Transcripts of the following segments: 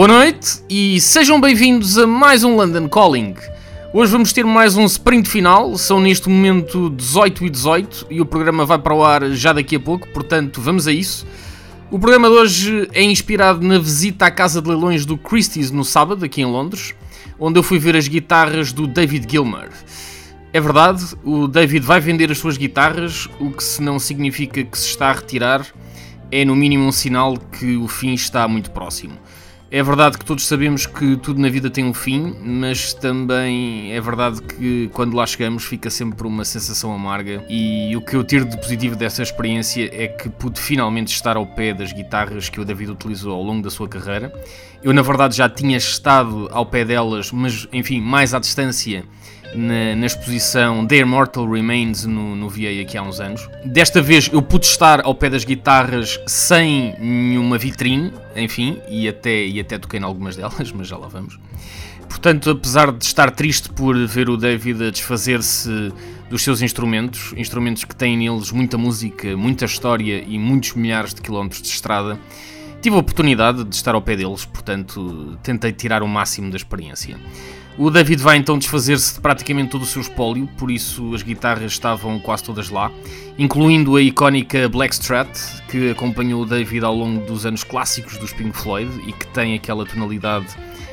Boa noite e sejam bem-vindos a mais um London Calling. Hoje vamos ter mais um sprint final, são neste momento 18 e 18 e o programa vai para o ar já daqui a pouco, portanto vamos a isso. O programa de hoje é inspirado na visita à casa de leilões do Christie's no sábado, aqui em Londres, onde eu fui ver as guitarras do David Gilmer. É verdade, o David vai vender as suas guitarras, o que se não significa que se está a retirar, é no mínimo um sinal que o fim está muito próximo. É verdade que todos sabemos que tudo na vida tem um fim, mas também é verdade que quando lá chegamos fica sempre uma sensação amarga. E o que eu tiro de positivo dessa experiência é que pude finalmente estar ao pé das guitarras que o David utilizou ao longo da sua carreira. Eu, na verdade, já tinha estado ao pé delas, mas enfim, mais à distância na, na, exposição The Immortal Remains no, no VA aqui há uns anos. Desta vez eu pude estar ao pé das guitarras sem nenhuma vitrine, enfim, e até, e até toquei em algumas delas, mas já lá vamos. Portanto, apesar de estar triste por ver o David a desfazer-se dos seus instrumentos, instrumentos que têm neles muita música, muita história e muitos milhares de quilómetros de estrada, tive a oportunidade de estar ao pé deles, portanto, tentei tirar o máximo da experiência. O David vai então desfazer-se de praticamente todo o seu espólio, por isso as guitarras estavam quase todas lá, incluindo a icónica Blackstrat, que acompanhou o David ao longo dos anos clássicos dos Pink Floyd e que tem aquela tonalidade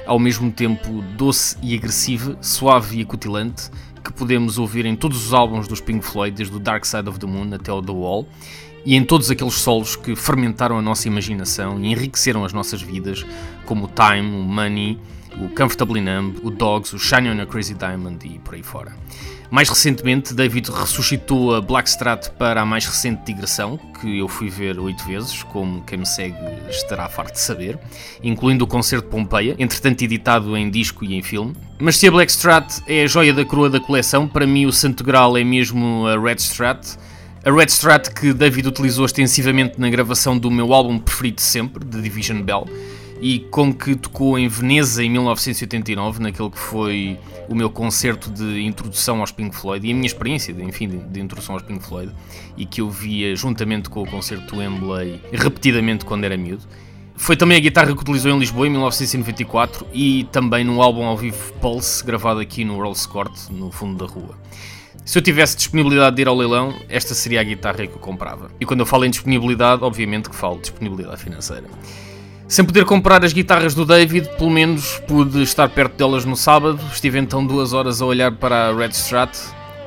ao mesmo tempo doce e agressiva, suave e acutilante, que podemos ouvir em todos os álbuns dos Pink Floyd, desde o Dark Side of the Moon até o The Wall, e em todos aqueles solos que fermentaram a nossa imaginação e enriqueceram as nossas vidas, como o Time, o Money o Comfortably Numb, o Dogs, o Shine on a Crazy Diamond e por aí fora. Mais recentemente, David ressuscitou a Blackstrat para a mais recente digressão, que eu fui ver oito vezes, como quem me segue estará farto de saber, incluindo o concerto Pompeia, entretanto editado em disco e em filme. Mas se a Blackstrat é a joia da coroa da coleção, para mim o santo grau é mesmo a Red Strat, a Red Strat que David utilizou extensivamente na gravação do meu álbum preferido sempre, The Division Bell, e com que tocou em Veneza em 1989, naquele que foi o meu concerto de introdução aos Pink Floyd e a minha experiência, de, enfim, de, de introdução aos Pink Floyd e que eu via juntamente com o concerto do Wembley repetidamente quando era miúdo. Foi também a guitarra que utilizou em Lisboa em 1994 e também no álbum ao vivo Pulse, gravado aqui no Earl's Court, no fundo da rua. Se eu tivesse disponibilidade de ir ao leilão, esta seria a guitarra que eu comprava. E quando eu falo em disponibilidade, obviamente que falo de disponibilidade financeira. Sem poder comprar as guitarras do David, pelo menos pude estar perto delas no sábado. Estive então duas horas a olhar para a Red Strat,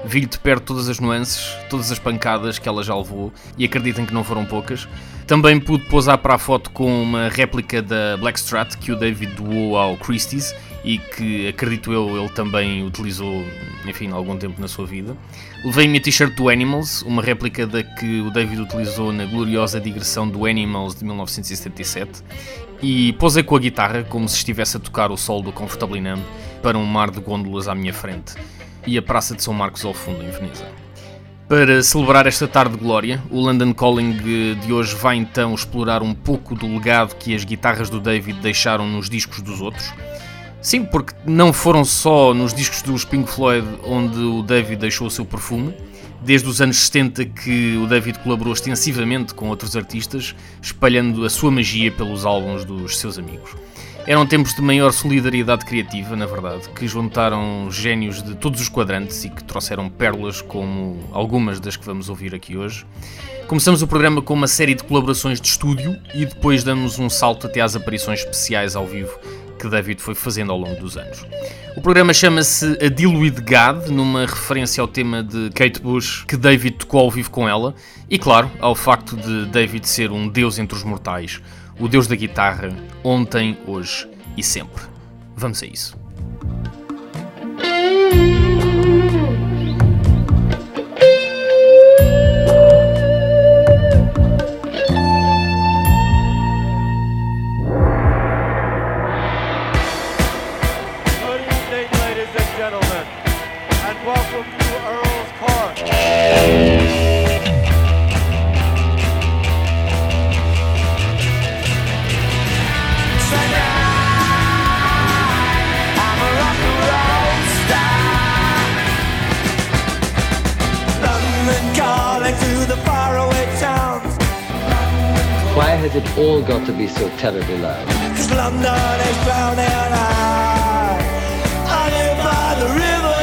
vi de perto todas as nuances, todas as pancadas que ela já levou, e acreditem que não foram poucas. Também pude pousar para a foto com uma réplica da Black Strat que o David doou ao Christie's e que acredito eu ele também utilizou, enfim, algum tempo na sua vida. Levei minha t-shirt do Animals, uma réplica da que o David utilizou na gloriosa digressão do Animals de 1977, e posei com a guitarra como se estivesse a tocar o solo do Comfortably Numb para um mar de gôndolas à minha frente e a Praça de São Marcos ao fundo em Veneza. Para celebrar esta tarde de glória, o London Calling de hoje vai então explorar um pouco do legado que as guitarras do David deixaram nos discos dos outros Sim, porque não foram só nos discos dos Pink Floyd onde o David deixou o seu perfume. Desde os anos 70 que o David colaborou extensivamente com outros artistas, espalhando a sua magia pelos álbuns dos seus amigos. Eram tempos de maior solidariedade criativa, na verdade, que juntaram gênios de todos os quadrantes e que trouxeram pérolas como algumas das que vamos ouvir aqui hoje. Começamos o programa com uma série de colaborações de estúdio e depois damos um salto até às aparições especiais ao vivo que David foi fazendo ao longo dos anos. O programa chama-se A with God, numa referência ao tema de Kate Bush que David tocou ao vivo com ela, e claro, ao facto de David ser um deus entre os mortais, o deus da guitarra, ontem, hoje e sempre. Vamos a isso. Welcome to Earl's has it all got to be so terribly loud? Cause London is drowning I, I live by the river.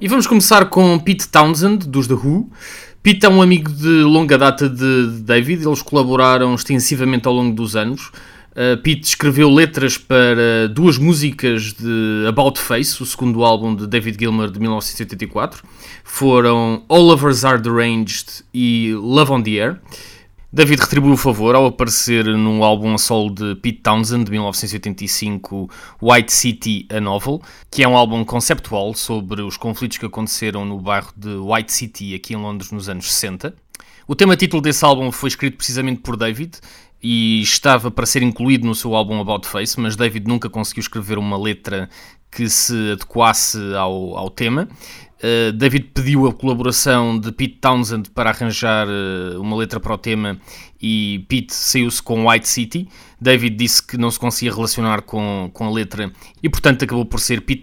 E vamos começar com Pete Townsend, dos The Who. Pete é um amigo de longa data de David, eles colaboraram extensivamente ao longo dos anos. Uh, Pete escreveu letras para duas músicas de About Face, o segundo álbum de David Gilmour de 1984. Foram All Lovers Are Deranged e Love on the Air. David retribuiu o favor ao aparecer num álbum a solo de Pete Townsend de 1985, White City a Novel, que é um álbum conceptual sobre os conflitos que aconteceram no bairro de White City aqui em Londres nos anos 60. O tema título desse álbum foi escrito precisamente por David e estava para ser incluído no seu álbum About Face, mas David nunca conseguiu escrever uma letra que se adequasse ao, ao tema. Uh, David pediu a colaboração de Pete Townsend para arranjar uh, uma letra para o tema e Pete saiu-se com White City. David disse que não se conseguia relacionar com, com a letra e, portanto, acabou por ser Pete